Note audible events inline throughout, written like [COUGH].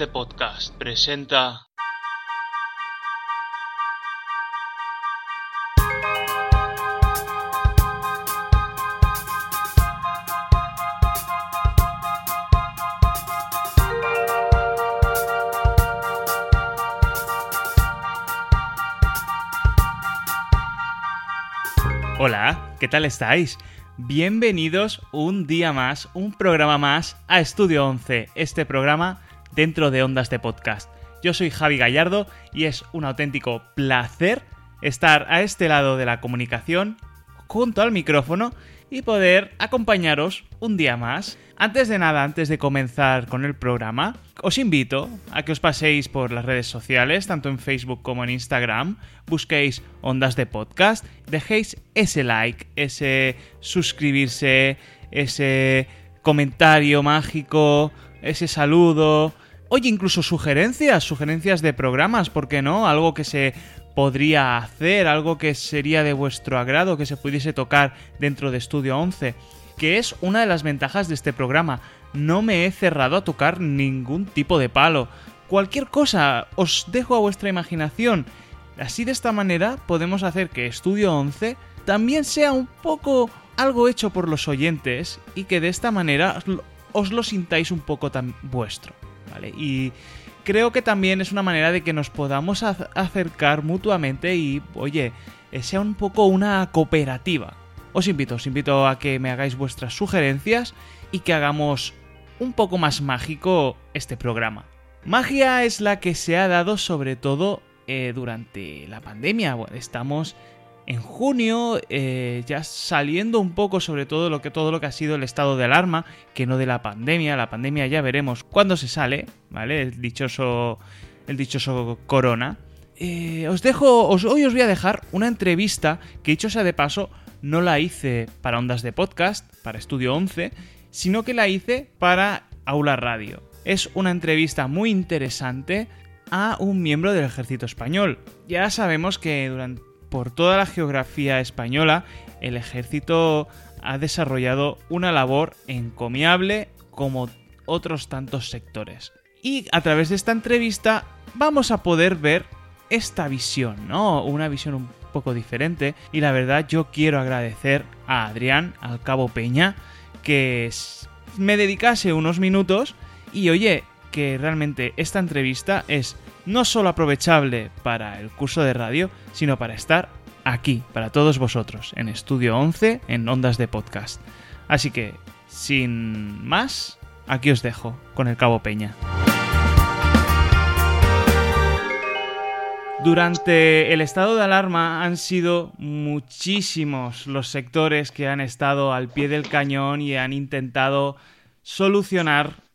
de Podcast presenta Hola, ¿qué tal estáis? Bienvenidos un día más, un programa más a Estudio 11, este programa dentro de Ondas de Podcast. Yo soy Javi Gallardo y es un auténtico placer estar a este lado de la comunicación, junto al micrófono y poder acompañaros un día más. Antes de nada, antes de comenzar con el programa, os invito a que os paséis por las redes sociales, tanto en Facebook como en Instagram, busquéis Ondas de Podcast, dejéis ese like, ese suscribirse, ese comentario mágico, ese saludo, oye, incluso sugerencias, sugerencias de programas, ¿por qué no? Algo que se podría hacer, algo que sería de vuestro agrado, que se pudiese tocar dentro de Estudio 11 que es una de las ventajas de este programa. No me he cerrado a tocar ningún tipo de palo. Cualquier cosa os dejo a vuestra imaginación. Así de esta manera podemos hacer que Estudio 11 también sea un poco algo hecho por los oyentes y que de esta manera os lo sintáis un poco tan vuestro, Y creo que también es una manera de que nos podamos acercar mutuamente y, oye, eh, sea un poco una cooperativa os invito, os invito a que me hagáis vuestras sugerencias y que hagamos un poco más mágico este programa. Magia es la que se ha dado sobre todo eh, durante la pandemia. estamos en junio, eh, ya saliendo un poco sobre todo lo que todo lo que ha sido el estado de alarma, que no de la pandemia. La pandemia ya veremos cuándo se sale, ¿vale? El dichoso, el dichoso corona. Eh, os dejo, hoy os voy a dejar una entrevista que dicho sea de paso no la hice para ondas de podcast, para Estudio 11, sino que la hice para Aula Radio. Es una entrevista muy interesante a un miembro del ejército español. Ya sabemos que durante, por toda la geografía española el ejército ha desarrollado una labor encomiable como otros tantos sectores. Y a través de esta entrevista vamos a poder ver esta visión, ¿no? Una visión un poco diferente. Y la verdad, yo quiero agradecer a Adrián, al Cabo Peña, que me dedicase unos minutos. Y oye, que realmente esta entrevista es no solo aprovechable para el curso de radio, sino para estar aquí, para todos vosotros, en Estudio 11, en Ondas de Podcast. Así que, sin más, aquí os dejo con el Cabo Peña. Durante el estado de alarma han sido muchísimos los sectores que han estado al pie del cañón y han intentado solucionar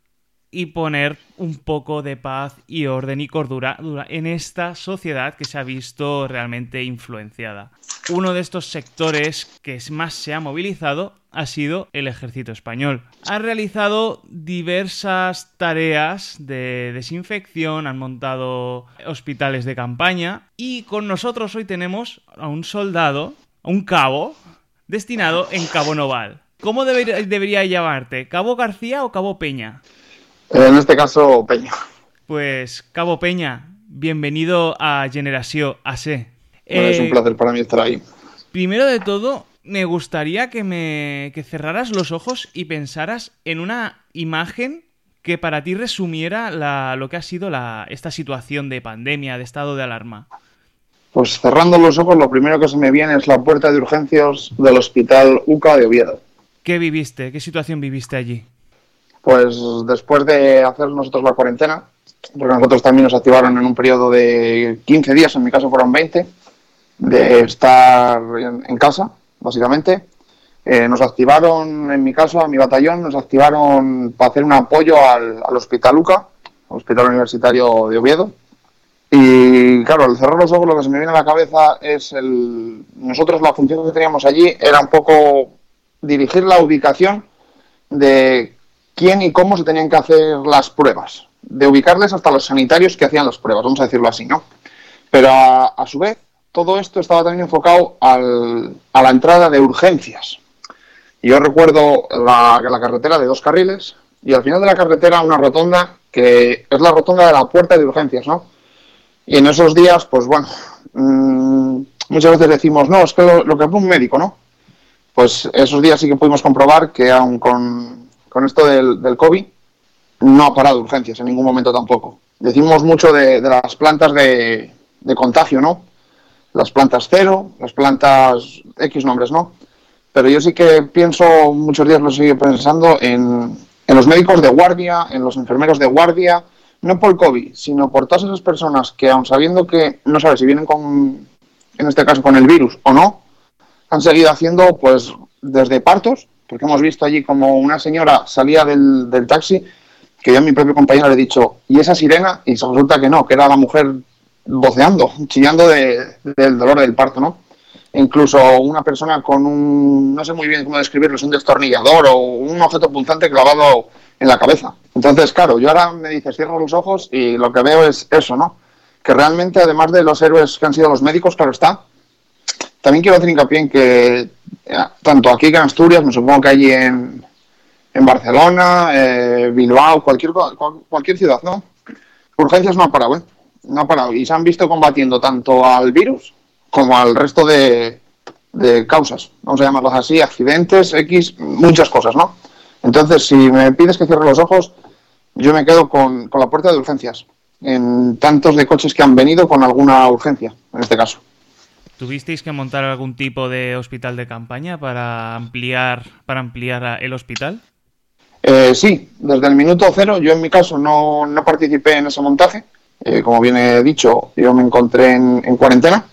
y poner un poco de paz y orden y cordura en esta sociedad que se ha visto realmente influenciada. Uno de estos sectores que más se ha movilizado ha sido el ejército español. Ha realizado diversas tareas de desinfección, han montado hospitales de campaña y con nosotros hoy tenemos a un soldado, un cabo, destinado en Cabo Noval. ¿Cómo debería llamarte? ¿Cabo García o Cabo Peña? En este caso, Peña. Pues, Cabo Peña, bienvenido a Generación AC. es un eh, placer para mí estar ahí. Primero de todo, me gustaría que me cerraras los ojos y pensaras en una imagen que para ti resumiera lo que ha sido esta situación de pandemia, de estado de alarma. Pues cerrando los ojos, lo primero que se me viene es la puerta de urgencias del Hospital UCA de Oviedo. ¿Qué viviste? ¿Qué situación viviste allí? Pues después de hacer nosotros la cuarentena, porque nosotros también nos activaron en un periodo de 15 días, en mi caso fueron 20, de estar en casa, básicamente. Eh, nos activaron, en mi caso, a mi batallón, nos activaron para hacer un apoyo al, Hospital UCA, Hospital Universitario de Oviedo. Y claro, al cerrar los ojos lo que se me viene a la cabeza es el... Nosotros la función que teníamos allí era un poco dirigir la ubicación de quién y cómo se tenían que hacer las pruebas, de ubicarles hasta los sanitarios que hacían las pruebas, vamos a decirlo así, ¿no? Pero a su vez, todo esto estaba también enfocado al, a la entrada de urgencias. Yo recuerdo la, carretera de dos carriles y al final de la carretera una rotonda que es la rotonda de la puerta de urgencias, ¿no? Y en esos días, pues bueno, mmm, muchas veces decimos, no, es que lo, que fue un médico, ¿no? Pues esos días sí que pudimos comprobar que aún con, con esto del, COVID no ha parado urgencias en ningún momento tampoco. Decimos mucho de, las plantas de, contagio, ¿no? Las plantas cero, las plantas X nombres, ¿no? Pero yo sí que pienso, muchos días lo sigo pensando, en, en los médicos de guardia, en los enfermeros de guardia, no por COVID, sino por todas esas personas que, aun sabiendo que no sabes si vienen con, en este caso con el virus o no, han seguido haciendo pues desde partos, porque hemos visto allí como una señora salía del, del taxi, que yo a mi propio compañero le he dicho, ¿y esa sirena? Y resulta que no, que era la mujer voceando, chillando de, del dolor del parto, ¿no? Incluso una persona con un, no sé muy bien cómo describirlo, es un destornillador o un objeto punzante clavado en la cabeza. Entonces, claro, yo ahora me dices, cierro los ojos y lo que veo es eso, ¿no? Que realmente, además de los héroes que han sido los médicos, claro está, también quiero hacer hincapié en que tanto aquí que en Asturias, me supongo que allí en, Barcelona, eh, Bilbao, cualquier, cualquier ciudad, ¿no? Urgencias no ha parado, ¿eh? No ha parado. Y se han visto combatiendo tanto al virus como al resto de, de causas, vamos a llamarlos así, accidentes, X, muchas cosas, ¿no? Entonces, si me pides que cierre los ojos, yo me quedo con, con la puerta de urgencias, en tantos de coches que han venido con alguna urgencia, en este caso. ¿Tuvisteis que montar algún tipo de hospital de campaña para ampliar, para ampliar el hospital? Eh, sí, desde el minuto cero. Yo en mi caso no, no participé en ese montaje. Eh, como bien he dicho, yo me encontré en, en cuarentena.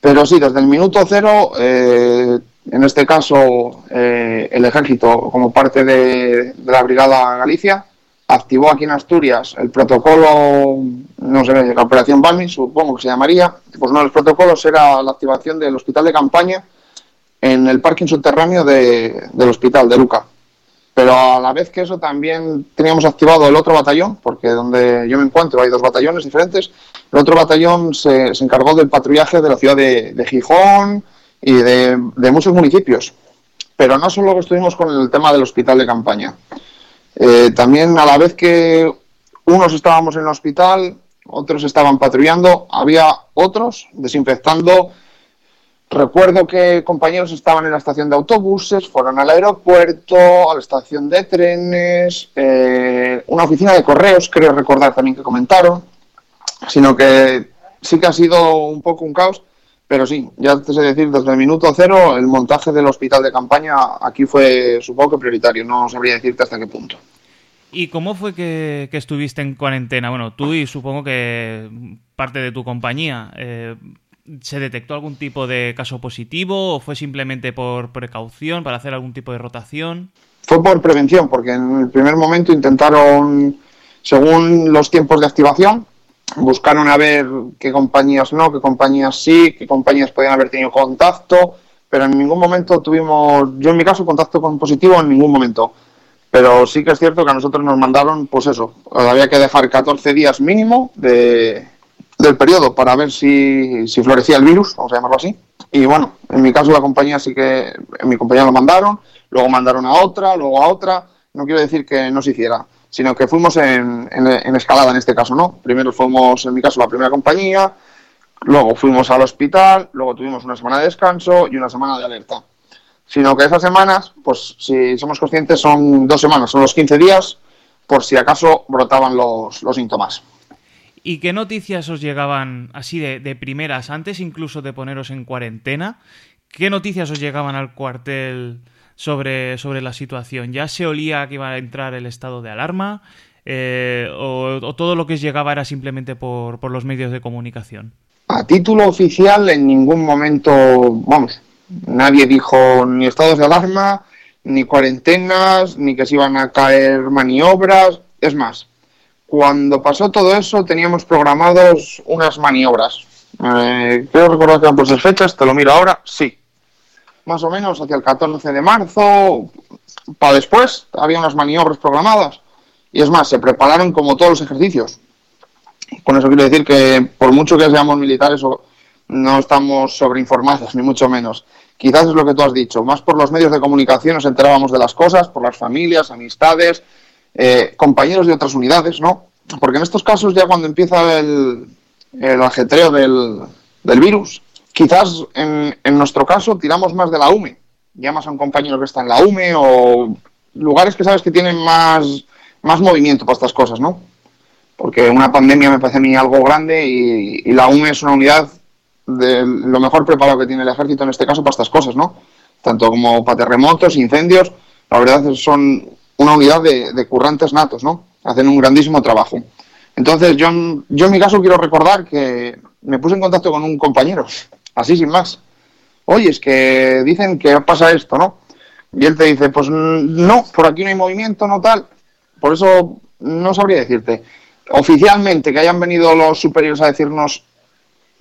Pero sí, desde el minuto cero, eh, en este caso eh, el ejército, como parte de, la Brigada Galicia, activó aquí en Asturias el protocolo, no sé, la Operación Balmi, supongo que se llamaría. Pues uno de los protocolos era la activación del hospital de campaña en el parking subterráneo de, del hospital de Luca. Pero a la vez que eso también teníamos activado el otro batallón, porque donde yo me encuentro hay dos batallones diferentes. El otro batallón se, se encargó del patrullaje de la ciudad de, de Gijón y de, de, muchos municipios. Pero no solo estuvimos con el tema del hospital de campaña. Eh, también a la vez que unos estábamos en el hospital, otros estaban patrullando, había otros desinfectando. Recuerdo que compañeros estaban en la estación de autobuses, fueron al aeropuerto, a la estación de trenes, eh, una oficina de correos, creo recordar también que comentaron, sino que sí que ha sido un poco un caos, pero sí, ya te sé decir, desde el minuto cero, el montaje del hospital de campaña aquí fue, supongo que prioritario, no sabría decirte hasta qué punto. ¿Y cómo fue que, que estuviste en cuarentena? Bueno, tú y supongo que parte de tu compañía. Eh, ¿Se detectó algún tipo de caso positivo o fue simplemente por precaución, para hacer algún tipo de rotación? Fue por prevención, porque en el primer momento intentaron, según los tiempos de activación, buscaron a ver qué compañías no, qué compañías sí, qué compañías podían haber tenido contacto, pero en ningún momento tuvimos, yo en mi caso, contacto con positivo en ningún momento. Pero sí que es cierto que a nosotros nos mandaron, pues eso, había que dejar 14 días mínimo de, del periodo para ver si, si, florecía el virus, vamos a llamarlo así. Y bueno, en mi caso la compañía sí que, en mi compañía lo mandaron, luego mandaron a otra, luego a otra. No quiero decir que no se hiciera, sino que fuimos en, escalada en este caso, ¿no? Primero fuimos, en mi caso, la primera compañía, luego fuimos al hospital, luego tuvimos una semana de descanso y una semana de alerta. Sino que esas semanas, pues si somos conscientes, son dos semanas, son los 15 días, por si acaso brotaban los, los síntomas. ¿Y qué noticias os llegaban así de, de, primeras, antes incluso de poneros en cuarentena? ¿Qué noticias os llegaban al cuartel sobre, sobre la situación? ¿Ya se olía que iba a entrar el estado de alarma? Eh, o, todo lo que llegaba era simplemente por, por los medios de comunicación? A título oficial, en ningún momento, vamos, nadie dijo ni estados de alarma, ni cuarentenas, ni que se iban a caer maniobras. Es más, cuando pasó todo eso teníamos programados unas maniobras. Eh, creo recordar que eran por esas fechas, te lo miro ahora, sí. Más o menos hacia el 14 de marzo, para después, había unas maniobras programadas. Y es más, se prepararon como todos los ejercicios. Con eso quiero decir que por mucho que seamos militares no estamos sobreinformados, [LAUGHS] ni mucho menos. Quizás es lo que tú has dicho, más por los medios de comunicación nos enterábamos de las cosas, por las familias, amistades, eh, compañeros de otras unidades, ¿no? Porque en estos casos ya cuando empieza el, el ajetreo del, del virus, quizás en, en, nuestro caso tiramos más de la UME. Llamas a un compañero que está en la UME o lugares que sabes que tienen más, más movimiento para estas cosas, ¿no? Porque una pandemia me parece a mí algo grande y, la UME es una unidad de lo mejor preparado que tiene el ejército en este caso para estas cosas, ¿no? Tanto como para terremotos, incendios, la verdad son una unidad de, de currantes natos, ¿no? Hacen un grandísimo trabajo. Entonces, yo, yo en mi caso quiero recordar que me puse en contacto con un compañero, así sin más. Oye, es que dicen que pasa esto, ¿no? Y él te dice, pues no, por aquí no hay movimiento, no tal. Por eso no sabría decirte. Oficialmente que hayan venido los superiores a decirnos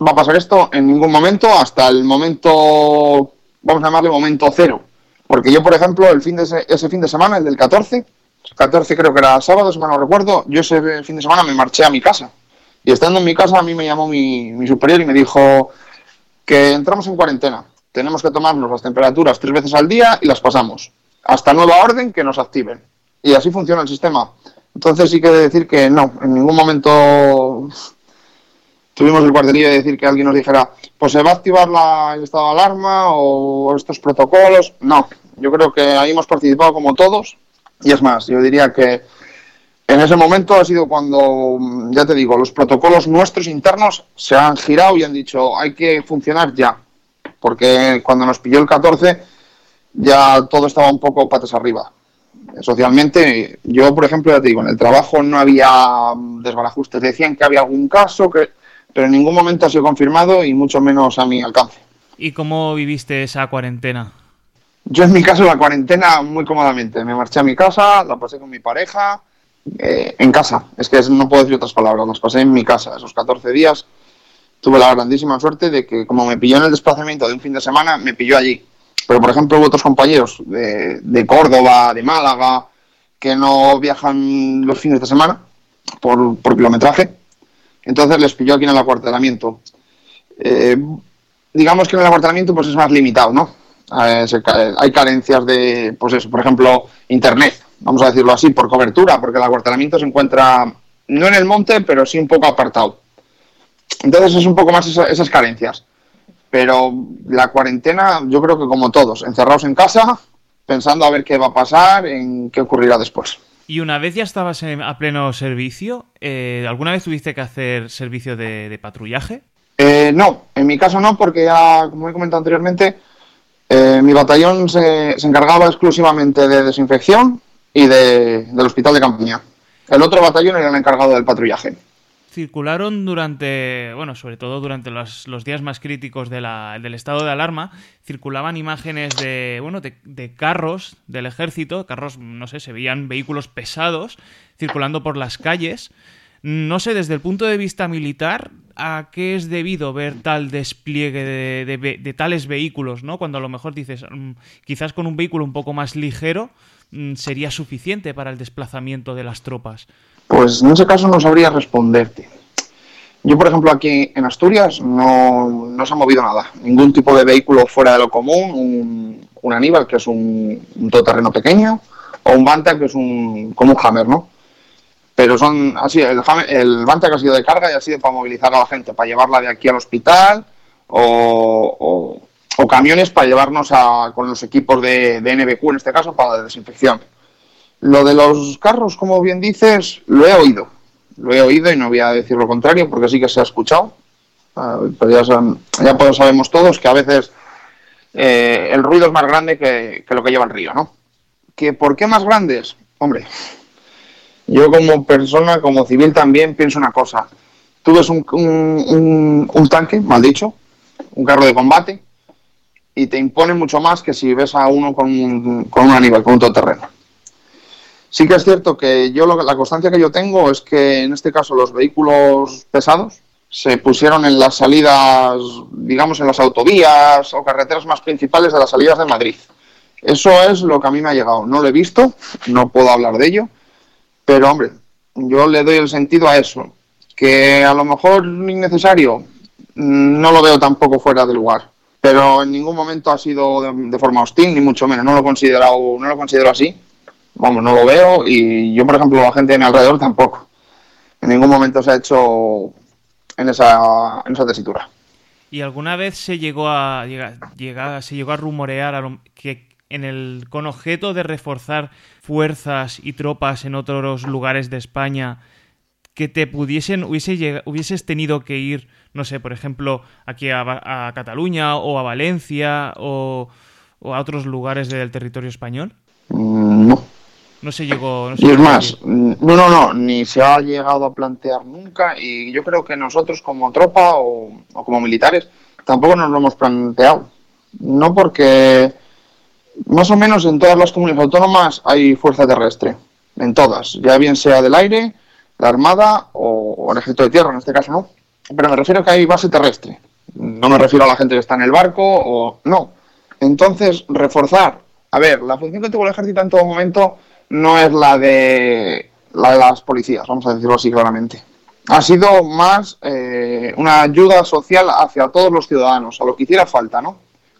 va a pasar esto en ningún momento hasta el momento, vamos a llamarle momento cero. Porque yo, por ejemplo, el fin de ese, ese fin de semana, el del 14, 14 creo que era sábado, si no recuerdo, yo ese fin de semana me marché a mi casa. Y estando en mi casa, a mí me llamó mi superior y me dijo que entramos en cuarentena. Tenemos que tomarnos las temperaturas tres veces al día y las pasamos. Hasta nueva orden que nos activen. Y así funciona el sistema. Entonces sí que decir que no, en ningún momento tuvimos el cuartelillo de decir que alguien nos dijera, pues se va a activar el estado de alarma o estos protocolos. No, yo creo que ahí hemos participado como todos. Y es más, yo diría que en ese momento ha sido cuando, ya te digo, los protocolos nuestros internos se han girado y han dicho, hay que funcionar ya. Porque cuando nos pilló el 14 ya todo estaba un poco patas arriba. Socialmente, yo, por ejemplo, ya te digo, en el trabajo no había desbarajustes. Decían que había algún caso, que, pero en ningún momento ha sido confirmado y mucho menos a mi alcance. ¿Y cómo viviste esa cuarentena? Yo en mi caso la cuarentena muy cómodamente. Me marché a mi casa, la pasé con mi pareja, eh, en casa. Es que no puedo decir otras palabras, las pasé en mi casa. Esos 14 días tuve la grandísima suerte de que como me pilló en el desplazamiento de un fin de semana, me pilló allí. Pero por ejemplo hubo otros compañeros de, de Córdoba, de Málaga, que no viajan los fines de semana por, por kilometraje. Entonces les pilló aquí en el acuartelamiento. Eh, digamos que en el acuartelamiento pues es más limitado, ¿no? Eh, hay carencias de, pues eso, por ejemplo, internet, vamos a decirlo así, por cobertura, porque el acuartelamiento se encuentra no en el monte, pero sí un poco apartado. Entonces es un poco más esa, esas carencias. Pero la cuarentena, yo creo que como todos, encerrados en casa, pensando a ver qué va a pasar, en qué ocurrirá después. Y una vez ya estabas en, a pleno servicio, eh, ¿alguna vez tuviste que hacer servicio de, de patrullaje? Eh, no, en mi caso no, porque ya, como he comentado anteriormente, eh, mi batallón se, se, encargaba exclusivamente de desinfección y de, del hospital de campaña. El otro batallón era el encargado del patrullaje. Circularon durante, bueno, sobre todo durante los, los días más críticos del estado de alarma, circulaban imágenes de, bueno, de, de, carros del ejército, carros, no sé, se veían vehículos pesados circulando por las calles. No sé, desde el punto de vista militar, ¿a qué es debido ver tal despliegue de, tales vehículos, ¿no? Cuando a lo mejor dices, mmm, quizás con un vehículo un poco más ligero mmm, sería suficiente para el desplazamiento de las tropas. Pues en ese caso no sabría responderte. Yo, por ejemplo, aquí en Asturias no, no se ha movido nada. Ningún tipo de vehículo fuera de lo común. Un, un Aníbal, que es un, un todoterreno pequeño, o un Banta, que es un, como un Hammer, ¿no? Pero son así, el, el Banta que ha sido de carga y ha sido para movilizar a la gente, para llevarla de aquí al hospital, o, camiones para llevarnos a, con los equipos de, de NBQ, en este caso, para la desinfección. Lo de los carros, como bien dices, lo he oído. Lo he oído y no voy a decir lo contrario porque sí que se ha escuchado. Son, ya pues sabemos todos que a veces eh, el ruido es más grande que, que, lo que lleva el río, ¿no? ¿Que ¿Por qué más grandes? Hombre, yo como persona, como civil también pienso una cosa. Tú ves un, un, un, un tanque, mal dicho, un carro de combate, y te impone mucho más que si ves a uno con un, con un animal, con un todoterreno. Sí que es cierto que yo lo, la constancia que yo tengo es que en este caso los vehículos pesados se pusieron en las salidas, digamos, en las autovías o carreteras más principales de las salidas de Madrid. Eso es lo que a mí me ha llegado. No lo he visto, no puedo hablar de ello, pero hombre, yo le doy el sentido a eso. Que a lo mejor innecesario, no lo veo tampoco fuera de lugar. Pero en ningún momento ha sido de, forma hostil, ni mucho menos. No lo, considerado, no lo considero así vamos, no lo veo y yo, por ejemplo, la gente de mi alrededor tampoco. En ningún momento se ha hecho en esa, en esa tesitura. ¿Y alguna vez se llegó a llegar, se llegó a rumorear que en el con objeto de reforzar fuerzas y tropas en otros lugares de España que te pudiesen hubiese, hubieses tenido que ir, no sé, por ejemplo, aquí a, Cataluña o a Valencia o, a otros lugares del territorio español? Mm, no. No se llegó. y es más, no, no, no, ni se ha llegado a plantear nunca. Y yo creo que nosotros, como tropa o, o como militares, tampoco nos lo hemos planteado. No porque más o menos en todas las comunidades autónomas hay fuerza terrestre. En todas, ya bien sea del aire, la Armada o, el Ejército de Tierra, en este caso no. Pero me refiero a que hay base terrestre. No me refiero a la gente que está en el barco o no. Entonces, reforzar. A ver, la función que tuvo el ejército en todo momento no es la de, la de las policías, vamos a decirlo así claramente. Ha sido más eh, una ayuda social hacia todos los ciudadanos, a lo que hiciera falta, ¿no?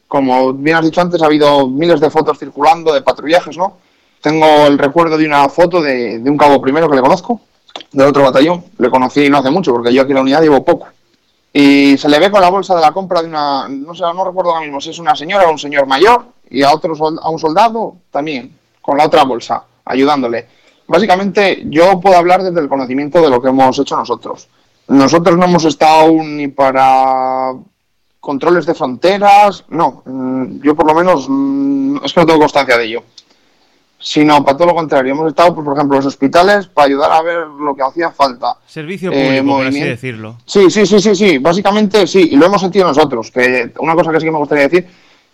Como bien has dicho antes, ha habido miles de fotos circulando de patrullajes, ¿no? Tengo el recuerdo de una foto de, un cabo primero que le conozco, del otro batallón. Le conocí no hace mucho, porque yo aquí en la unidad llevo poco. Y se le ve con la bolsa de la compra de una, no sé, no recuerdo ahora mismo si es una señora o un señor mayor, y a, otro, a un soldado también, con la otra bolsa, ayudándole. Básicamente, yo puedo hablar desde el conocimiento de lo que hemos hecho nosotros. Nosotros no hemos estado ni para controles de fronteras, no. Mm, yo por lo menos mm, es que no tengo constancia de ello sino para todo lo contrario. Hemos estado, por ejemplo, en los hospitales para ayudar a ver lo que hacía falta. Servicio eh, público, por así decirlo. Sí, sí, sí, sí, sí, básicamente sí, y lo hemos sentido nosotros. Que una cosa que sí que me gustaría decir,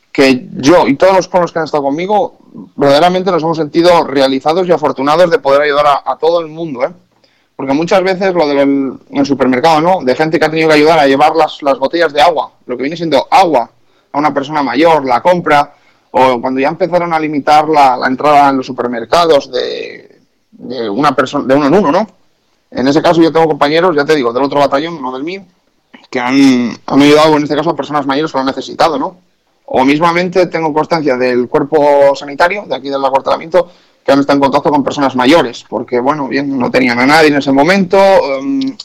que yo y todos los con los que han estado conmigo, verdaderamente nos hemos sentido realizados y afortunados de poder ayudar a, todo el mundo, ¿eh? Porque muchas veces lo del supermercado, ¿no? De gente que ha tenido que ayudar a llevar las, las botellas de agua, lo que viene siendo agua a una persona mayor, la compra, o cuando ya empezaron a limitar la, entrada en los supermercados de, una persona, de uno en uno, ¿no? En ese caso yo tengo compañeros, ya te digo, del otro batallón, no del mío, que han, ayudado en este caso a personas mayores que lo han necesitado, ¿no? O mismamente tengo constancia del cuerpo sanitario de aquí del acuartelamiento que han estado en contacto con personas mayores, porque, bueno, bien, no tenían a nadie en ese momento. Em,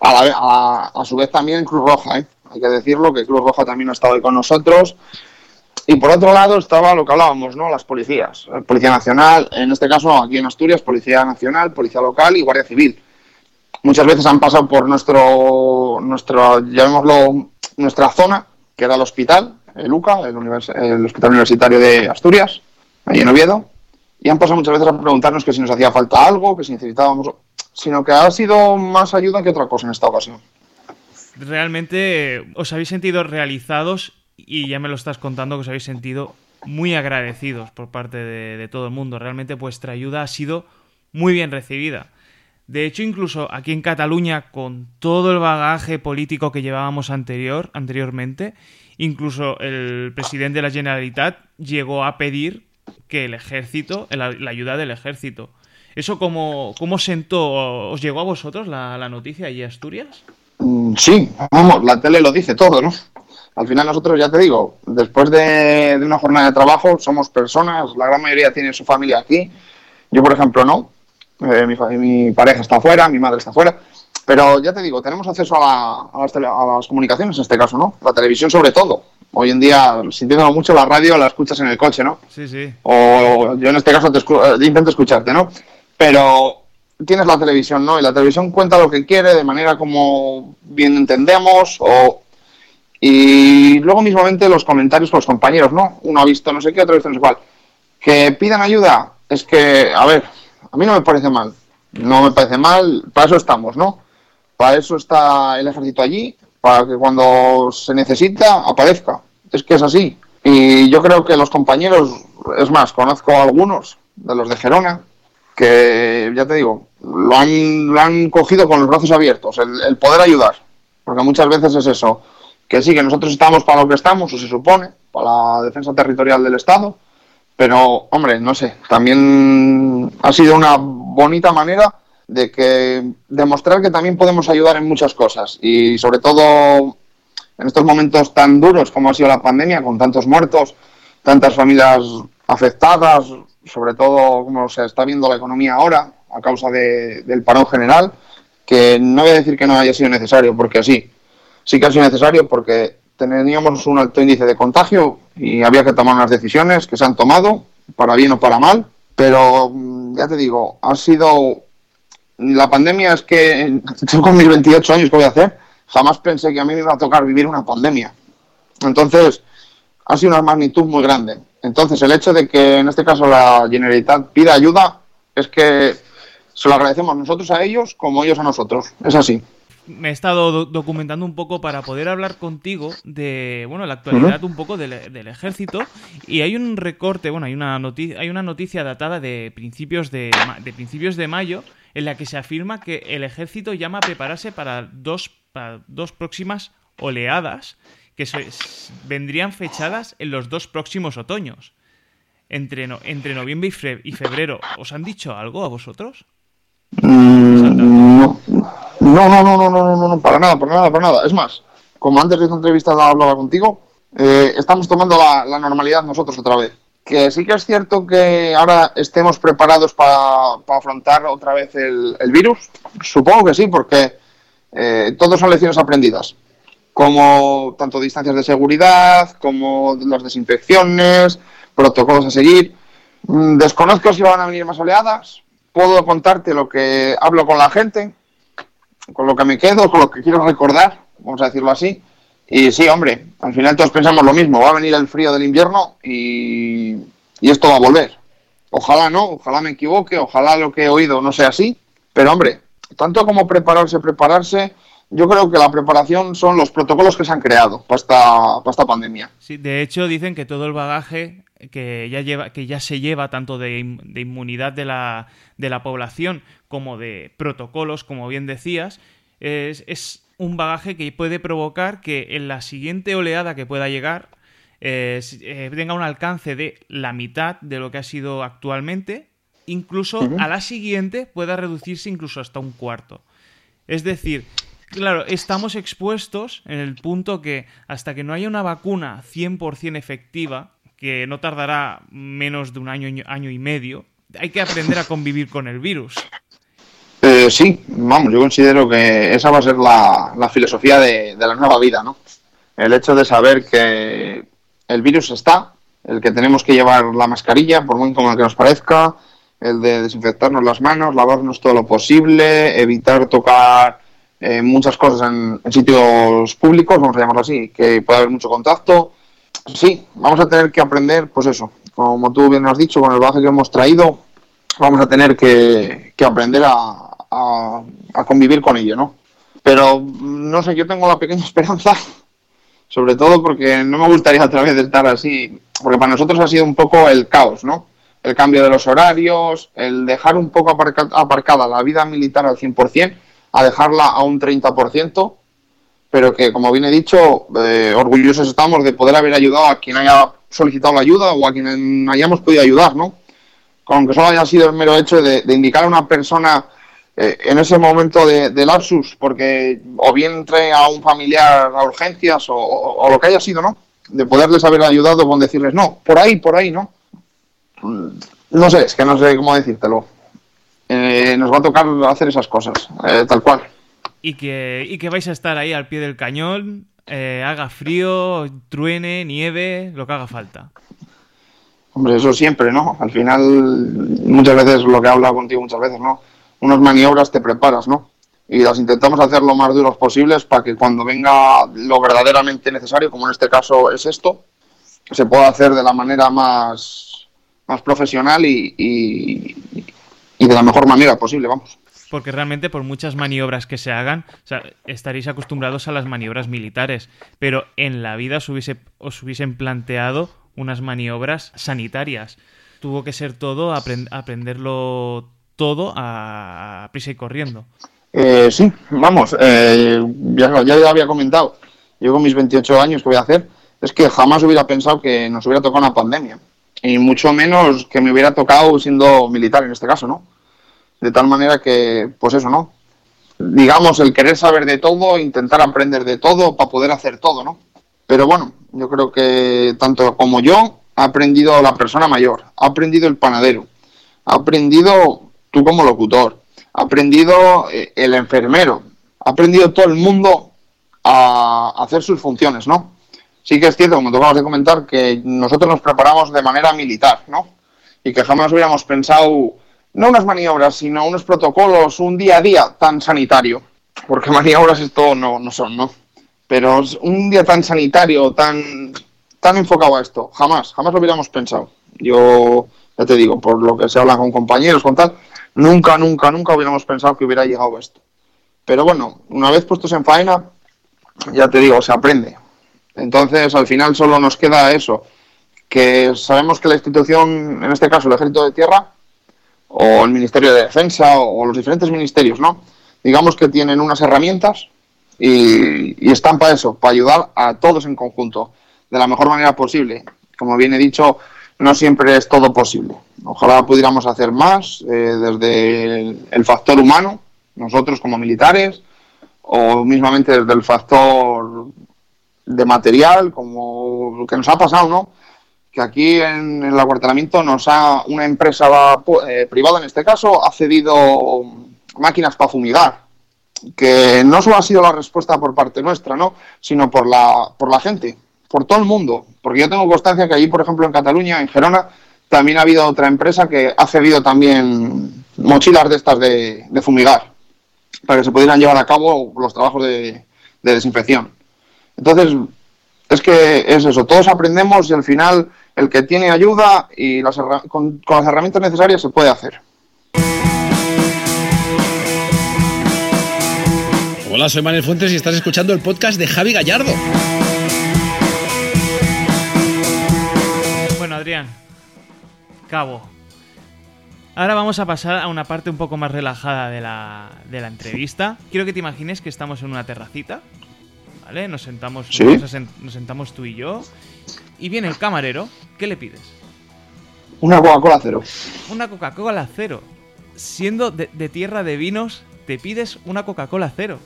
a, a, su vez también Cruz Roja, ¿eh? hay que decirlo, que Cruz Roja también ha estado ahí con nosotros y por otro lado estaba lo que hablábamos, ¿no? Las policías. Policía Nacional, en este caso aquí en Asturias, Policía Nacional, Policía Local y Guardia Civil. Muchas veces han pasado por nuestro, nuestro llamémoslo, nuestra zona, que era el hospital, el UCA, el, el Hospital Universitario de Asturias, ahí en Oviedo, y han pasado muchas veces a preguntarnos que si nos hacía falta algo, que si necesitábamos, sino que ha sido más ayuda que otra cosa en esta ocasión. Realmente os habéis sentido realizados y ya me lo estás contando que os habéis sentido muy agradecidos por parte de, todo el mundo. Realmente vuestra ayuda ha sido muy bien recibida. De hecho, incluso aquí en Cataluña, con todo el bagaje político que llevábamos anterior, anteriormente, incluso el presidente de la Generalitat llegó a pedir que el ejército, la, ayuda del ejército. ¿Eso cómo, cómo sentó? ¿Os llegó a vosotros la, la noticia allí Asturias? Mm, sí, vamos, la tele lo dice todo, ¿no? al final nosotros, ya te digo, después de, una jornada de trabajo, somos personas, la gran mayoría tiene su familia aquí. Yo, por ejemplo, no. Eh, mi, pareja está afuera, mi madre está afuera. Pero ya te digo, tenemos acceso a, las, comunicaciones en este caso, ¿no? La televisión sobre todo. Hoy en día, sintiéndolo mucho, la radio la escuchas en el coche, ¿no? Sí, sí. O yo en este caso te eh, intento escucharte, ¿no? Pero tienes la televisión, ¿no? Y la televisión cuenta lo que quiere de manera como bien entendemos o y luego mismamente los comentarios con los compañeros, ¿no? Uno ha visto no sé qué, otro ha visto no sé cuál. Que pidan ayuda, es que, a ver, a mí no me parece mal. No me parece mal, para eso estamos, ¿no? Para eso está el ejército allí, para que cuando se necesita aparezca. Es que es así. Y yo creo que los compañeros, es más, conozco a algunos de los de Gerona, que ya te digo, lo han, lo han cogido con los brazos abiertos, el, el poder ayudar. Porque muchas veces es eso que sí, que nosotros estamos para lo que estamos, o se supone, para la defensa territorial del Estado, pero, hombre, no sé, también ha sido una bonita manera de que demostrar que también podemos ayudar en muchas cosas. Y sobre todo en estos momentos tan duros como ha sido la pandemia, con tantos muertos, tantas familias afectadas, sobre todo como se está viendo la economía ahora, a causa de, del parón general, que no voy a decir que no haya sido necesario, porque sí, sí que ha sido necesario porque teníamos un alto índice de contagio y había que tomar unas decisiones que se han tomado, para bien o para mal, pero mm, ya te digo, ha sido... La pandemia es que yo [LAUGHS] con mis 28 años que voy a hacer, jamás pensé que a mí me iba a tocar vivir una pandemia. Entonces, ha sido una magnitud muy grande. Entonces, el hecho de que en este caso la Generalitat pida ayuda es que se lo agradecemos nosotros a ellos como ellos a nosotros. Es así me he estado documentando un poco para poder hablar contigo de bueno la actualidad un poco del, ejército. Y hay un recorte bueno hay una noticia hay una noticia datada de principios de, de, principios de mayo en la que se afirma que el ejército llama a prepararse para dos para dos próximas oleadas que vendrían fechadas en los dos próximos otoños. Entre entre noviembre y febrero. Os han dicho algo a vosotros mm, no no, no, no, no, no, no, no, para nada, para nada, para nada. Es más, como antes de esta entrevista hablaba contigo, eh, estamos tomando la, normalidad nosotros otra vez. Que sí que es cierto que ahora estemos preparados para, afrontar otra vez el, virus. Supongo que sí, porque eh, todos son lecciones aprendidas. Como tanto distancias de seguridad, como las desinfecciones, protocolos a seguir. Mm, desconozco si van a venir más oleadas. Puedo contarte lo que hablo con la gente, con lo que me quedo, con lo que quiero recordar, vamos a decirlo así. Y sí, hombre, al final todos pensamos lo mismo, va a venir el frío del invierno y, y esto va a volver. Ojalá no, ojalá me equivoque, ojalá lo que he oído no sea así, pero hombre, tanto como prepararse, prepararse, yo creo que la preparación son los protocolos que se han creado para esta, para esta pandemia. Sí, de hecho dicen que todo el bagaje que ya lleva, que ya se lleva tanto de, de inmunidad de la, de la población como de protocolos, como bien decías, es, es, un bagaje que puede provocar que en la siguiente oleada que pueda llegar eh, eh, tenga un alcance de la mitad de lo que ha sido actualmente, incluso a la siguiente pueda reducirse incluso hasta un cuarto. Es decir, claro, estamos expuestos en el punto que hasta que no haya una vacuna 100% efectiva, que no tardará menos de un año, año y medio, hay que aprender a convivir con el virus. Eh, sí, vamos, yo considero que esa va a ser la, filosofía de, la nueva vida, ¿no? El hecho de saber que el virus está, el que tenemos que llevar la mascarilla, por muy como que nos parezca, el de desinfectarnos las manos, lavarnos todo lo posible, evitar tocar eh, muchas cosas en, sitios públicos, vamos a llamarlo así, que puede haber mucho contacto. Sí, vamos a tener que aprender, pues eso, como tú bien has dicho, con el bagaje que hemos traído, vamos a tener que, aprender a, a, convivir con ello, ¿no? Pero, no sé, yo tengo la pequeña [LAUGHS] esperanza, sobre todo porque no me gustaría otra vez estar así, porque para nosotros ha sido un poco el caos, ¿no? El cambio de los horarios, el dejar un poco aparcada la vida militar al 100%, a dejarla a un 30%, pero que, como bien he dicho, eh, orgullosos estamos de poder haber ayudado a quien haya solicitado la ayuda o a quien hayamos podido ayudar, ¿no? Aunque solo haya sido el mero hecho de, indicar a una persona eh, en ese momento de, lapsus, porque o bien entre a un familiar a urgencias o, lo que haya sido, ¿no? De poderles haber ayudado con decirles, no, por ahí, por ahí, ¿no? Mm, no sé, es que no sé cómo decírtelo. Eh, nos va a tocar hacer esas cosas, eh, tal cual. Y que, y que vais a estar ahí al pie del cañón eh, haga frío, truene, nieve, lo que haga falta. Hombre, eso siempre, ¿no? Al final, muchas veces lo que he hablado contigo muchas veces, ¿no? Unas maniobras te preparas, ¿no? Y las intentamos hacer lo más duros posibles para que cuando venga lo verdaderamente necesario, como en este caso es esto, se pueda hacer de la manera más, más profesional y, y de la mejor manera posible, vamos porque realmente por muchas maniobras que se hagan, estaréis acostumbrados a las maniobras militares, pero en la vida os, hubiese, os hubiesen planteado unas maniobras sanitarias. Tuvo que ser todo, aprenderlo todo a, prisa y corriendo. Eh, sí, vamos, eh, ya, ya había comentado, yo con mis 28 años que voy a hacer, es que jamás hubiera pensado que nos hubiera tocado una pandemia, y mucho menos que me hubiera tocado siendo militar en este caso, ¿no? de tal manera que, pues eso, ¿no? Digamos, el querer saber de todo, intentar aprender de todo para poder hacer todo, ¿no? Pero bueno, yo creo que tanto como yo, ha aprendido la persona mayor, ha aprendido el panadero, ha aprendido tú como locutor, ha aprendido eh, el enfermero, ha aprendido todo el mundo a hacer sus funciones, ¿no? Sí que es cierto, como te acabas de comentar, que nosotros nos preparamos de manera militar, ¿no? Y que jamás hubiéramos pensado, no unas maniobras, sino unos protocolos, un día a día tan sanitario. Porque [LAUGHS] maniobras esto no, no son, ¿no? Pero un día tan sanitario, tan, tan enfocado a esto, jamás, jamás lo hubiéramos pensado. Yo, ya te digo, por lo que se habla con compañeros, con tal, nunca, nunca, nunca hubiéramos pensado que hubiera llegado esto. Pero bueno, una vez puestos en faena, ya te digo, se aprende. Entonces, al final solo nos queda eso, que sabemos que la institución, en este caso el Ejército de Tierra, o el Ministerio de Defensa, o los diferentes ministerios, ¿no? Digamos que tienen unas herramientas y, están para eso, para ayudar a todos en conjunto, de la mejor manera posible. Como bien he dicho, no siempre es todo posible. Ojalá pudiéramos hacer más eh, desde el factor humano, nosotros como militares, o mismamente desde el factor de material, como lo que nos ha pasado, ¿no? Que aquí en, el acuartelamiento nos ha, una empresa eh, privada en este caso, ha cedido máquinas para fumigar, que no solo ha sido la respuesta por parte nuestra, ¿no? Sino por la, por la gente, por todo el mundo. Porque yo tengo constancia que allí, por ejemplo, en Cataluña, en Gerona, también ha habido otra empresa que ha cedido también mochilas de estas de, fumigar, para que se pudieran llevar a cabo los trabajos de desinfección. Entonces, es que es eso, todos aprendemos y al final el que tiene ayuda y las con, las herramientas necesarias se puede hacer. Hola, soy Manuel Fuentes y estás escuchando el podcast de Javi Gallardo. Bueno, Adrián, cabo. Ahora vamos a pasar a una parte un poco más relajada de la, de la entrevista. Quiero que te imagines que estamos en una terracita, ¿vale? Nos sentamos, nos, sentamos tú y yo. Y viene el camarero. ¿Qué le pides? Una Coca-Cola cero. Una Coca-Cola cero. Siendo de, tierra de vinos, te pides una Coca-Cola cero.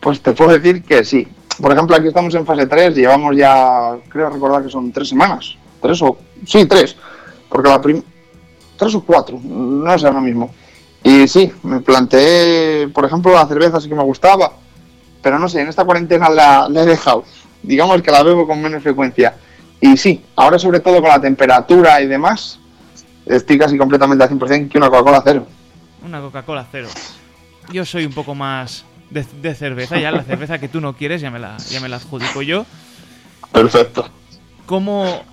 Pues te puedo decir que sí. Por ejemplo, aquí estamos en fase 3, llevamos ya, creo recordar que son tres semanas. Tres o. Sí, tres. Porque la primera. Tres o cuatro, no sé ahora mismo. Y sí, me planteé, por ejemplo, la cerveza sí que me gustaba pero no sé, en esta cuarentena la, he dejado. Digamos que la bebo con menos frecuencia. Y sí, ahora sobre todo con la temperatura y demás, estoy casi completamente al 100% que una Coca-Cola cero. Una Coca-Cola cero. Yo soy un poco más de, cerveza, ya la cerveza que tú no quieres ya me la, ya me la adjudico yo. Perfecto. ¿Cómo,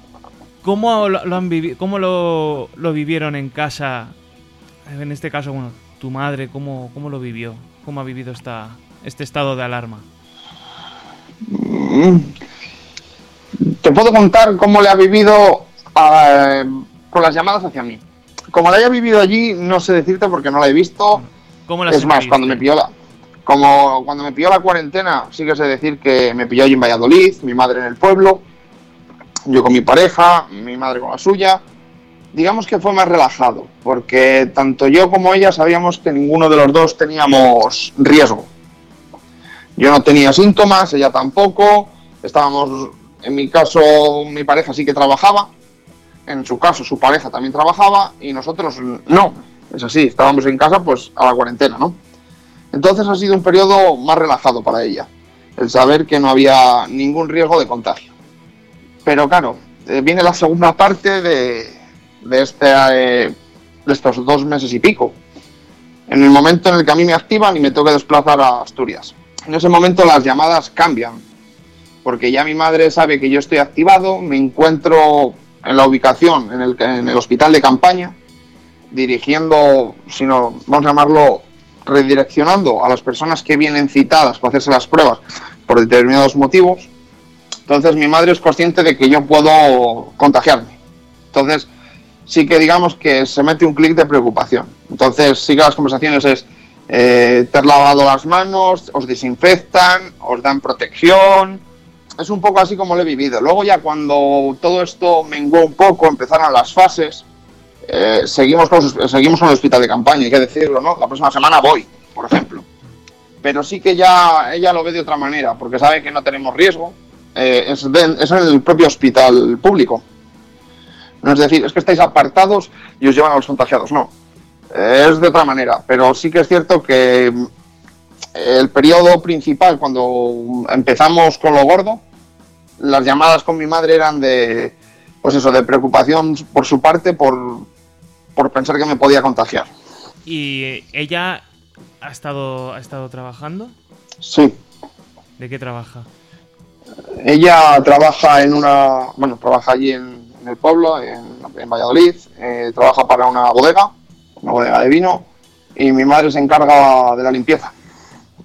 cómo, lo, han cómo lo, lo, vivieron en casa? En este caso, bueno, tu madre, ¿cómo, cómo lo vivió? ¿Cómo ha vivido esta, este estado de alarma? Mm. Te puedo contar cómo le ha vivido con las llamadas hacia mí. Como la haya vivido allí, no sé decirte porque no la he visto. ¿Cómo la es más, cuando me pilló la, como cuando me pilló la cuarentena, sí que sé decir que me pilló allí en Valladolid, mi madre en el pueblo, yo con mi pareja, mi madre con la suya. Digamos que fue más relajado, porque tanto yo como ella sabíamos que ninguno de los dos teníamos riesgo. Yo no tenía síntomas, ella tampoco. Estábamos, en mi caso, mi pareja sí que trabajaba. En su caso, su pareja también trabajaba y nosotros no. Es así, estábamos en casa pues a la cuarentena, ¿no? Entonces ha sido un periodo más relajado para ella, el saber que no había ningún riesgo de contagio. Pero claro, eh, viene la segunda parte de, de, este, eh, de estos dos meses y pico. En el momento en el que a mí me activan y me tengo que desplazar a Asturias en ese momento las llamadas cambian, porque ya mi madre sabe que yo estoy activado, me encuentro en la ubicación, en el, en el hospital de campaña, dirigiendo, si no, vamos a llamarlo, redireccionando a las personas que vienen citadas para hacerse las pruebas por determinados motivos. Entonces mi madre es consciente de que yo puedo contagiarme. Entonces sí que digamos que se mete un clic de preocupación. Entonces sí que las conversaciones es, eh, te has lavado las manos, os desinfectan, os dan protección. Es un poco así como lo he vivido. Luego ya cuando todo esto menguó un poco, empezaron las fases, eh, seguimos, con, seguimos con el hospital de campaña, hay que decirlo, ¿no? La próxima semana voy, por ejemplo. Pero sí que ya ella lo ve de otra manera, porque sabe que no tenemos riesgo. Eh, es, es, en el propio hospital público. No es decir, es que estáis apartados y os llevan a los contagiados, no. Es de otra manera, pero sí que es cierto que el periodo principal, cuando empezamos con lo gordo, las llamadas con mi madre eran de, pues eso, de preocupación por su parte, por, por pensar que me podía contagiar. ¿Y ella ha estado, ha estado trabajando? Sí. ¿De qué trabaja? Ella trabaja en una, bueno, trabaja allí en, el pueblo, en, Valladolid, eh, trabaja para una bodega, una bodega de vino, y mi madre se encarga de la limpieza.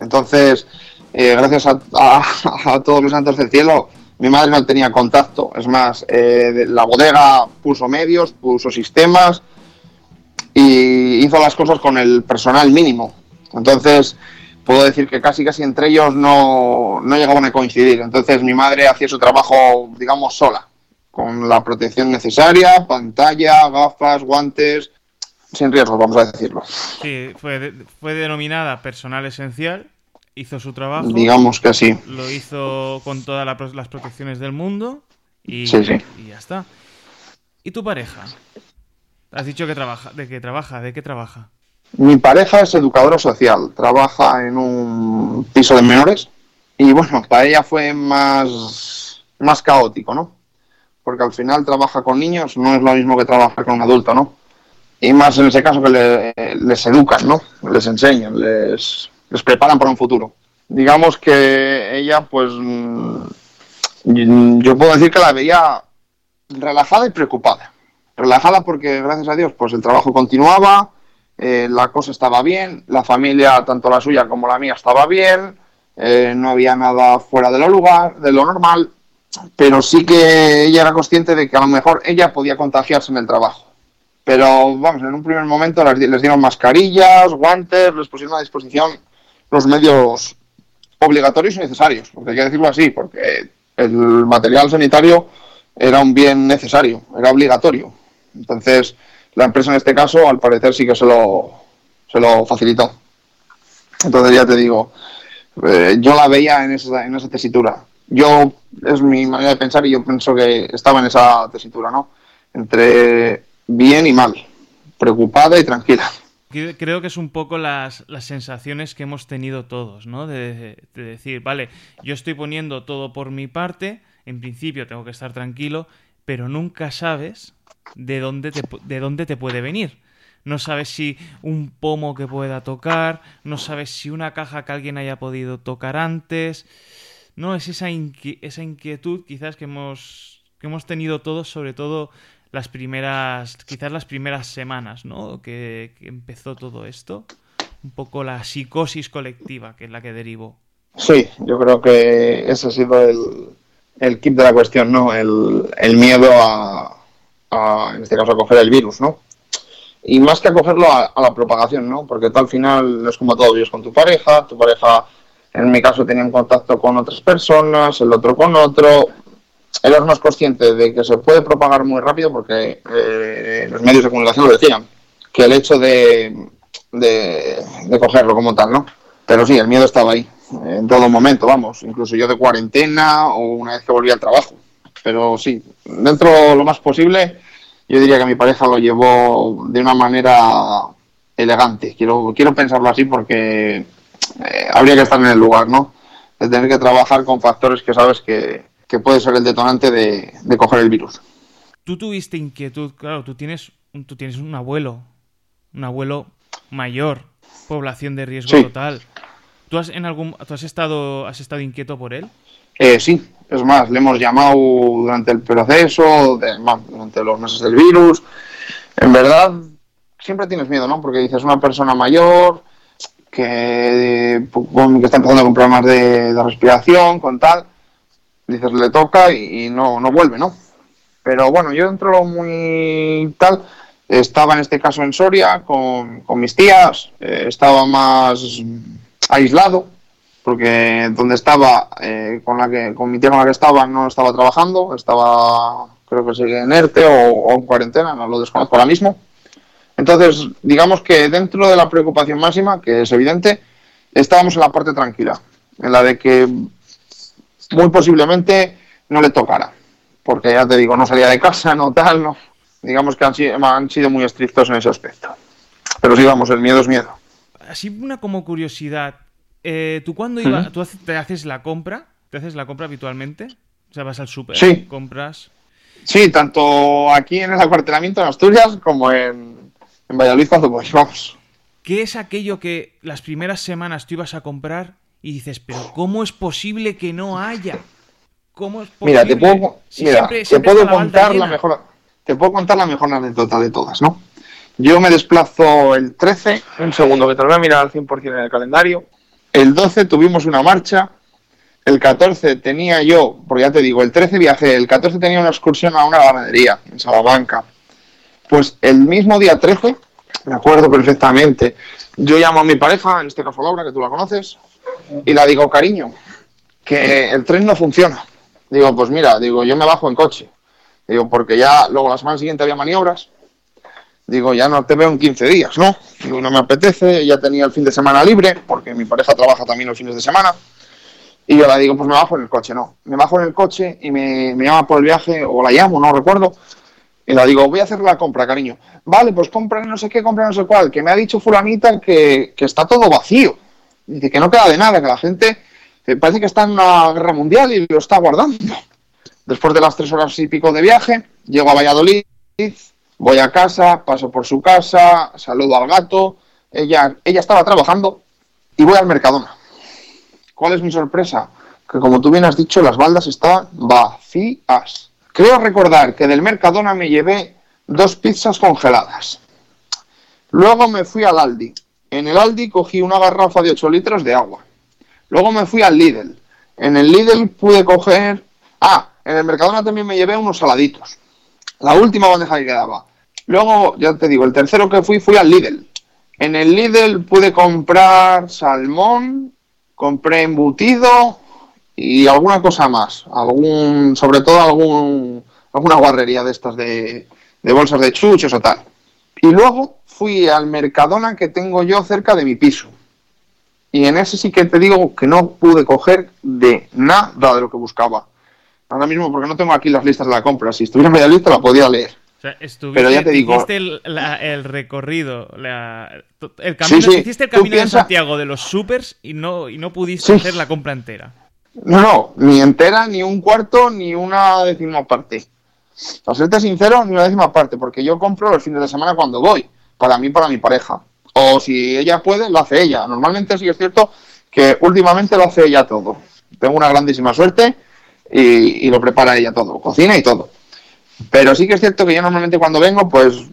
Entonces, eh, gracias a, [LAUGHS] todos los santos del cielo, mi madre no tenía contacto. Es más, eh, la bodega puso medios, puso sistemas y hizo las cosas con el personal mínimo. Entonces, puedo decir que casi casi entre ellos no, no llegaban a coincidir. Entonces, mi madre hacía su trabajo, digamos, sola, con la protección necesaria, pantalla, gafas, guantes, sin riesgos, vamos a decirlo. Sí, fue, fue denominada personal esencial, hizo su trabajo. Digamos que sí. Lo hizo con todas las protecciones del mundo y, y ya está. ¿Y tu pareja? Has dicho que trabaja, de qué trabaja, de qué trabaja. Mi pareja es educadora social, trabaja en un piso de menores y bueno, para ella fue más, más caótico, ¿no? Porque al final trabaja con niños, no es lo mismo que trabajar con un adulto, ¿no? Y más en ese caso que les educan, ¿no? Les enseñan, les, les preparan para un futuro. Digamos que ella, pues, mm, yo puedo decir que la veía relajada y preocupada. Relajada porque, gracias a Dios, pues el trabajo continuaba, eh, la cosa estaba bien, la familia, tanto la suya como la mía, estaba bien, eh, no había nada fuera de lo lugar, de lo normal, pero sí que ella era consciente de que a lo mejor ella podía contagiarse en el trabajo pero vamos, en un primer momento les, dieron mascarillas, guantes, les pusieron a disposición los medios obligatorios y necesarios, porque hay que decirlo así, porque el material sanitario era un bien necesario, era obligatorio. Entonces, la empresa en este caso, al parecer, sí que se lo, se lo facilitó. Entonces, ya te digo, eh, yo la veía en esa, en esa tesitura. Yo, es mi manera de pensar y yo pienso que estaba en esa tesitura, ¿no? Entre bien y mal, preocupada y tranquila. Creo que es un poco las, sensaciones que hemos tenido todos, ¿no? De, decir, vale, yo estoy poniendo todo por mi parte, en principio tengo que estar tranquilo, pero nunca sabes de dónde te, de dónde te puede venir. No sabes si un pomo que pueda tocar, no sabes si una caja que alguien haya podido tocar antes. No, es esa, esa inquietud quizás que hemos, que hemos tenido todos, sobre todo las primeras, quizás las primeras semanas, ¿no? Que, empezó todo esto. Un poco la psicosis colectiva, que es la que derivó. Sí, yo creo que ese ha sido el, el kit de la cuestión, ¿no? El, miedo a, en este caso, a coger el virus, ¿no? Y más que a cogerlo a, la propagación, ¿no? Porque tú al final es como todo, vives con tu pareja, tu pareja, en mi caso, tenía un contacto con otras personas, el otro con otro, más consciente de que se puede propagar muy rápido porque eh, los medios de comunicación lo decían, que el hecho de, de, cogerlo como tal, ¿no? Pero sí, el miedo estaba ahí, en todo momento, vamos, incluso yo de cuarentena o una vez que volví al trabajo. Pero sí, dentro de lo más posible, yo diría que mi pareja lo llevó de una manera elegante. Quiero, quiero pensarlo así porque eh, habría que estar en el lugar, ¿no? De tener que trabajar con factores que sabes que, que puede ser el detonante de, coger el virus. Tú tuviste inquietud, claro, tú tienes, tú tienes un abuelo, un abuelo mayor, población de riesgo total. ¿Tú has, en algún, ¿tú has, estado, has estado inquieto por él? Eh, sí, es más, le hemos llamado durante el proceso, durante los meses del virus. En verdad, siempre tienes miedo, ¿no? Porque dices, una persona mayor que, que está empezando con problemas de, de respiración, con tal dices, le toca y, no, no vuelve, ¿no? Pero bueno, yo dentro muy tal, estaba en este caso en Soria con, mis tías, eh, estaba más aislado, porque donde estaba, eh, con la que, con mi tía con la que estaba, no estaba trabajando, estaba, creo que sigue en ERTE o, en cuarentena, no lo desconozco ahora mismo. Entonces, digamos que dentro de la preocupación máxima, que es evidente, estábamos en la parte tranquila, en la de que muy posiblemente no le tocara. Porque ya te digo, no salía de casa, no tal, no. digamos que han, si- han sido muy estrictos en ese aspecto. Pero sí, vamos, el miedo es miedo. Así una como curiosidad. eh, ¿Tú cuándo ibas? ¿Tú te haces la compra? ¿Te haces la compra habitualmente? O sea, vas al súper, Sí. compras. Sí, tanto aquí en el acuartelamiento en Asturias como en, en Valladolid cuando voy, vamos. ¿Qué es aquello que las primeras semanas tú ibas a comprar y dices, pero ¿cómo es posible que no haya? ¿Cómo es Mira, posible? te puedo, Si mira, siempre- te puedo la contar la mejor, te puedo contar la mejor anécdota de todas, ¿no? Yo me desplazo el 13, un segundo que te lo voy a mirar al 100% en el calendario. El 12 tuvimos una marcha, el 14 tenía yo, porque ya te digo, el 13 viajé, el 14 tenía una excursión a una ganadería en Salamanca. Pues el mismo día 13, me acuerdo perfectamente, yo llamo a mi pareja, en este caso Laura, que tú la conoces, y la digo, cariño, que el tren no funciona. Digo, pues mira, digo, yo me bajo en coche. Digo, porque ya luego la semana siguiente había maniobras. Digo, ya no te veo en 15 días, ¿no? Digo, no me apetece, ya tenía el fin de semana libre, porque mi pareja trabaja también los fines de semana. Y yo la digo, pues me bajo en el coche, no. Me bajo en el coche y me, me llama por el viaje, o la llamo, no recuerdo. Y la digo, voy a hacer la compra, cariño. Vale, pues compra no sé qué, compra no sé cuál, que me ha dicho fulanita que, que está todo vacío. Dice que no queda de nada, que la gente eh, parece que está en una guerra mundial y lo está guardando. Después de las tres horas y pico de viaje, llego a Valladolid, voy a casa, paso por su casa, saludo al gato. Ella, ella estaba trabajando y voy al Mercadona. ¿Cuál es mi sorpresa? Que como tú bien has dicho, las baldas estaban vacías. Creo recordar que del Mercadona me llevé dos pizzas congeladas. Luego me fui al Aldi. En el Aldi cogí una garrafa de 8 litros de agua. Luego me fui al Lidl. En el Lidl pude coger... Ah, en el Mercadona también me llevé unos saladitos. La última bandeja que quedaba. Luego, ya te digo, el tercero que fui fui al Lidl. En el Lidl pude comprar salmón, compré embutido y alguna cosa más. Algún, sobre todo algún, alguna guarrería de estas de, de bolsas de chuchos o tal. Y luego fui al Mercadona que tengo yo cerca de mi piso. Y en ese sí que te digo que no pude coger de nada de lo que buscaba. Ahora mismo, porque no tengo aquí las listas de la compra. Si estuviera Valladolid, te la podía leer. O sea, estuviste, Pero ya te digo- hiciste el, la- el recorrido, la- el camino, Sí, sí, hiciste el camino piensa- de Santiago de los supers y no, y no pudiste Sí. hacer la compra entera. No, no, ni entera, ni un cuarto, ni una décima parte. Para serte sincero, ni una décima parte, porque yo compro los fines de semana cuando voy, para mí, para mi pareja. O si ella puede, lo hace ella. Normalmente sí es cierto que últimamente lo hace ella todo. Tengo una grandísima suerte y, y lo prepara ella todo, cocina y todo. Pero sí que es cierto que yo normalmente cuando vengo, pues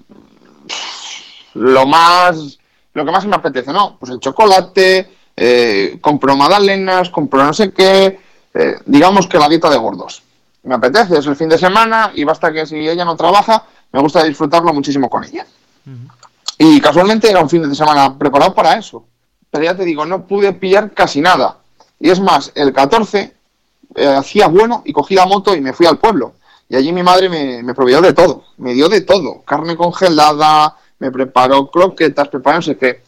lo más, lo que más me apetece, ¿no? Pues el chocolate, eh, compro magdalenas, compro no sé qué, eh, digamos que la dieta de gordos. Me apetece, es el fin de semana y basta que si ella no trabaja, me gusta disfrutarlo muchísimo con ella. Y casualmente era un fin de semana preparado para eso. Pero ya te digo, no pude pillar casi nada. Y es más, el 14 eh, hacía bueno y cogí la moto y me fui al pueblo. Y allí mi madre me, me proveyó de todo, me dio de todo. Carne congelada, me preparó croquetas, preparó no sé qué.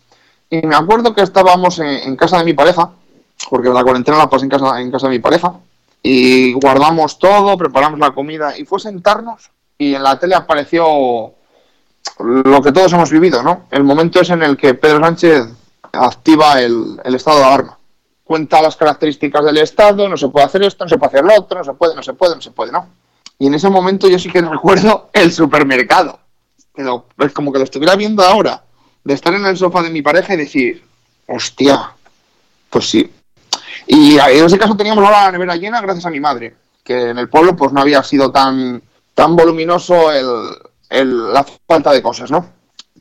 Y me acuerdo que estábamos en, en casa de mi pareja, porque la cuarentena la pasé en casa, en casa de mi pareja, y guardamos todo, preparamos la comida, y fue sentarnos, y en la tele apareció lo que todos hemos vivido, ¿no? El momento es en el que Pedro Sánchez activa el, estado de alarma. Cuenta las características del estado, no se puede hacer esto, no se puede hacer lo otro, no se puede, no se puede, no se puede, ¿no? Y en ese momento yo sí que [LAUGHS] recuerdo el supermercado. Pero es como que lo estuviera viendo ahora, de estar en el sofá de mi pareja y decir, hostia, pues sí. Y en ese caso teníamos ahora la nevera llena gracias a mi madre, que en el pueblo pues no había sido tan, tan voluminoso el, la falta de cosas, ¿no?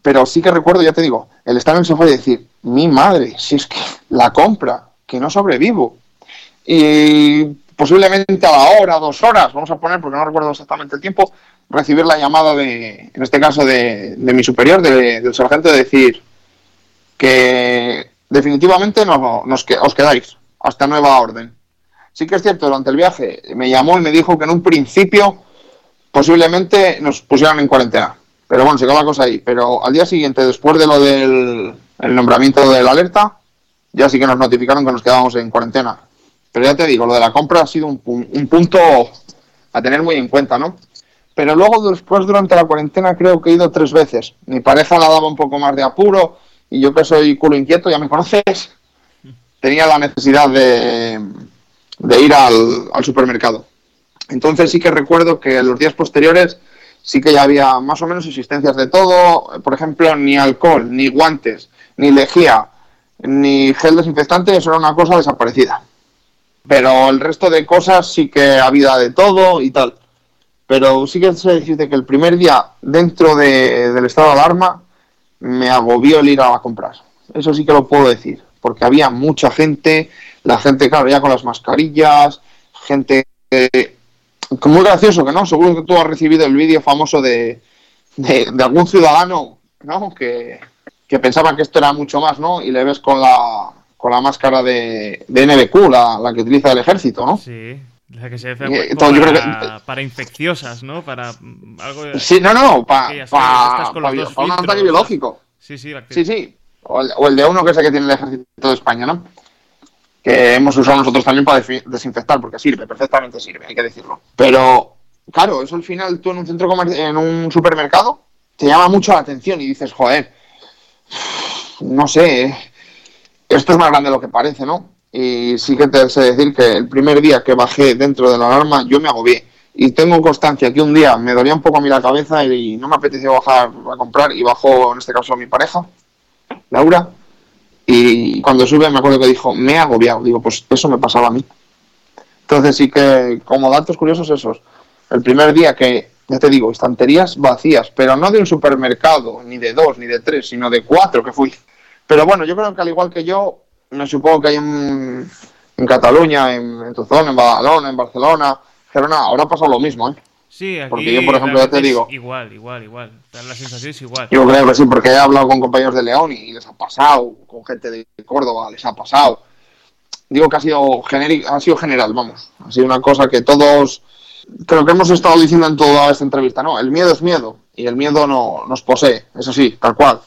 Pero sí que recuerdo, ya te digo, el estar en el sofá y decir, mi madre, si es que la compra, que no sobrevivo. Y posiblemente a la hora, dos horas, vamos a poner, porque no recuerdo exactamente el tiempo, recibir la llamada de, en este caso, de, mi superior, de- del sargento, de decir que definitivamente no, nos, os quedáis hasta nueva orden. Sí que es cierto, durante el viaje me llamó y me dijo que en un principio posiblemente nos pusieran en cuarentena. Pero bueno, se quedó la cosa ahí. Pero al día siguiente, después de lo del el nombramiento de la alerta, ya sí que nos notificaron que nos quedábamos en cuarentena. Pero ya te digo, lo de la compra ha sido un, pu- un punto a tener muy en cuenta, ¿no? pero luego después durante la cuarentena creo que he ido tres veces. Mi pareja la daba un poco más de apuro y yo que soy culo inquieto, ya me conoces, tenía la necesidad de, de ir al, al supermercado. Entonces sí que recuerdo que en los días posteriores sí que ya había más o menos existencias de todo, por ejemplo, ni alcohol, ni guantes, ni lejía, ni gel desinfectante, eso era una cosa desaparecida. Pero el resto de cosas sí que había de todo y tal. Pero sí que sé decirte que el primer día dentro de- del estado de alarma me agobió el ir a comprar. Eso sí que lo puedo decir, porque había mucha gente, la gente, claro, ya con las mascarillas, gente eh, que muy gracioso que no, seguro que tú has recibido el vídeo famoso de, de, de algún ciudadano, ¿no? Que, que pensaba que esto era mucho más, ¿no? Y le ves con la, con la máscara de, de NBQ, la, la que utiliza el ejército, ¿no? Sí, la que se hace Eh, yo creo para, para infecciosas, ¿no? Para mm, algo de... Sí, no, no, para los dos un ataque biológico. Sí, sí, Sí, sí. O el, o el de uno que es el que tiene el ejército de España, ¿no? Que hemos usado nosotros también para desinfectar, porque sirve, perfectamente sirve, hay que decirlo. Pero, claro, eso al final tú en un centro comercial, en un supermercado, te llama mucho la atención y dices, joder, no sé, esto es más grande de lo que parece, ¿no? Y sí que te sé decir que el primer día que bajé dentro de la alarma, yo me agobié. Y tengo constancia que un día me dolía un poco a mí la cabeza y no me apeteció bajar a comprar y bajó, en este caso, mi pareja, Laura. Y cuando sube me acuerdo que dijo, me he agobiado. Digo, pues eso me pasaba a mí. Entonces sí que, como datos curiosos esos, el primer día que, ya te digo, estanterías vacías, pero no de un supermercado, ni de dos, ni de tres, sino de cuatro que fui. Pero bueno, yo creo que al igual que yo, me supongo que hay en, en Cataluña, en, en tu zona, en Badalona, en Barcelona, Gerona, habrá pasado lo mismo, ¿eh? Sí, aquí Porque yo, por ejemplo, ya te digo- Igual, igual, igual. La sensación es igual. Yo creo que sí, porque he hablado con compañeros de León y les ha pasado, con gente de Córdoba les ha pasado. Digo que ha sido, genérico, ha sido general, vamos. Ha sido una cosa que todos, creo que hemos estado diciendo en toda esta entrevista, ¿no? El miedo es miedo y el miedo no nos posee, eso sí, tal cual.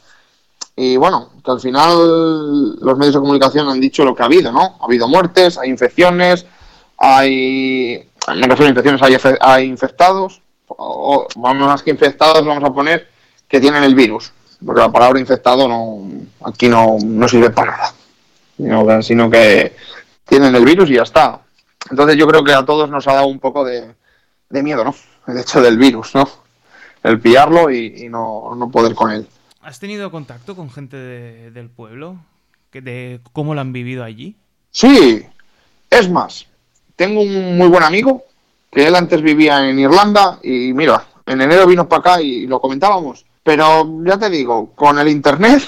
Y bueno, que al final los medios de comunicación han dicho lo que ha habido, ¿no? Ha habido muertes, hay infecciones, hay, me refiero a infecciones, hay, infectados, o, vamos más que infectados, vamos a poner que tienen el virus, porque la palabra infectado no, aquí no, no sirve para nada, sino que, sino que tienen el virus y ya está. Entonces yo creo que a todos nos ha dado un poco de, de miedo, ¿no? El hecho del virus, ¿no? El pillarlo y, y no, no poder con él. ¿Has tenido contacto con gente de- del pueblo? Que ¿De cómo lo han vivido allí? Sí, es más, tengo un muy buen amigo que él antes vivía en Irlanda y mira, en enero vino para acá y lo comentábamos. Pero ya te digo, con el internet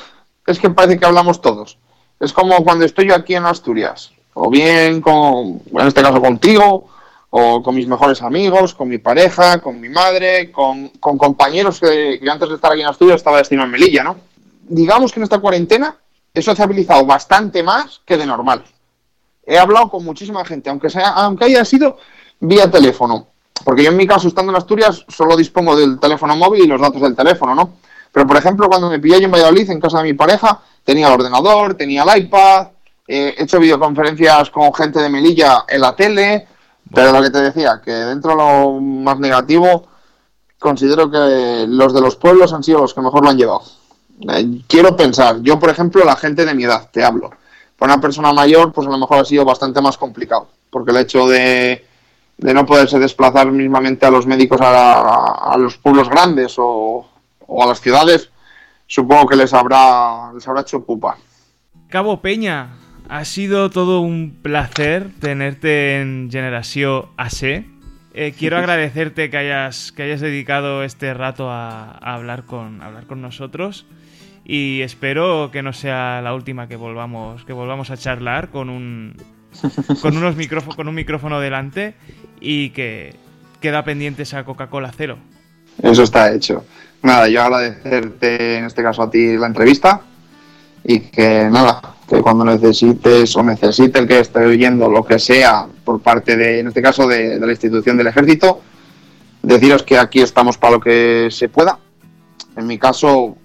es que parece que hablamos todos. Es como cuando estoy yo aquí en Asturias, o bien con, en este caso contigo, o con mis mejores amigos, con mi pareja, con mi madre, con, con compañeros que, antes de estar aquí en Asturias estaba destinado en Melilla, ¿no? Digamos que en esta cuarentena he sociabilizado bastante más que de normal he hablado con muchísima gente, aunque sea, aunque haya sido vía teléfono. Porque yo en mi caso, estando en Asturias, solo dispongo del teléfono móvil y los datos del teléfono, ¿no? Pero por ejemplo, cuando me pillé yo en Valladolid, en casa de mi pareja, tenía el ordenador, tenía el iPad, eh, he hecho videoconferencias con gente de Melilla en la tele, pero lo que te decía, que dentro de lo más negativo, considero que los de los pueblos han sido los que mejor lo han llevado. Eh, quiero pensar, yo por ejemplo, la gente de mi edad, te hablo. Para una persona mayor, pues a lo mejor ha sido bastante más complicado, porque el hecho de, de no poderse desplazar mismamente a los médicos a, a los pueblos grandes o, o a las ciudades, supongo que les habrá, les habrá hecho pupa. Cabo Peña, ha sido todo un placer tenerte en Generación AC. Eh, quiero [LAUGHS] agradecerte que hayas, que hayas dedicado este rato a, a hablar, con, a hablar con nosotros y espero que no sea la última que volvamos, que volvamos a charlar con un, [LAUGHS] con, unos micrófo- con un micrófono delante y que queda pendiente esa Coca-Cola cero. Eso está hecho. Nada, yo agradecerte en este caso a ti la entrevista y que nada, que cuando necesites o necesite el que esté oyendo lo que sea por parte de, en este caso, de, de la institución del ejército, deciros que aquí estamos para lo que se pueda. En mi caso,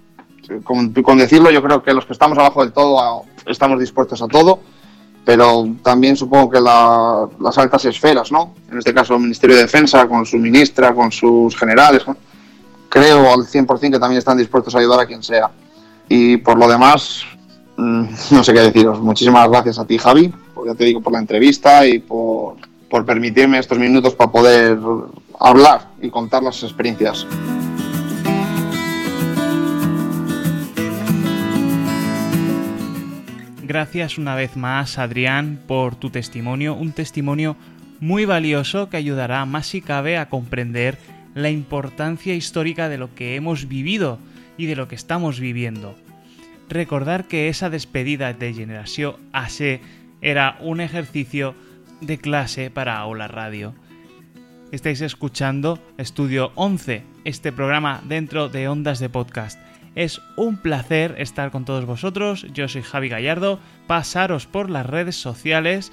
con, decirlo, yo creo que los que estamos abajo del todo a- estamos dispuestos a todo pero también supongo que las altas esferas, ¿no? En este caso el Ministerio de Defensa, con su ministra, con sus generales, creo al 100% que también están dispuestos a ayudar a quien sea. Y por lo demás, mm, no sé qué deciros. Muchísimas gracias a ti, Javi, ya te digo, por la entrevista y por permitirme estos minutos para poder hablar y contar las experiencias. Gracias una vez más, Adrián, por tu testimonio, un testimonio muy valioso que ayudará más si cabe a comprender la importancia histórica de lo que hemos vivido y de lo que estamos viviendo. Recordar que esa despedida de Generación AC era un ejercicio de clase para Aula Radio. Estáis escuchando Estudio 11, este programa dentro de Ondas de Podcast. Es un placer estar con todos vosotros. Yo soy Javi Gallardo. Pasaros por las redes sociales,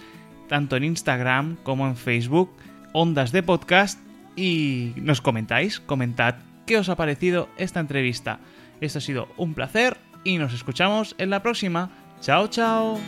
tanto en Instagram como en Facebook, Ondas de Podcast, y nos comentáis, comentad qué os ha parecido esta entrevista. Esto ha sido un placer y nos escuchamos en la próxima. Chao, chao.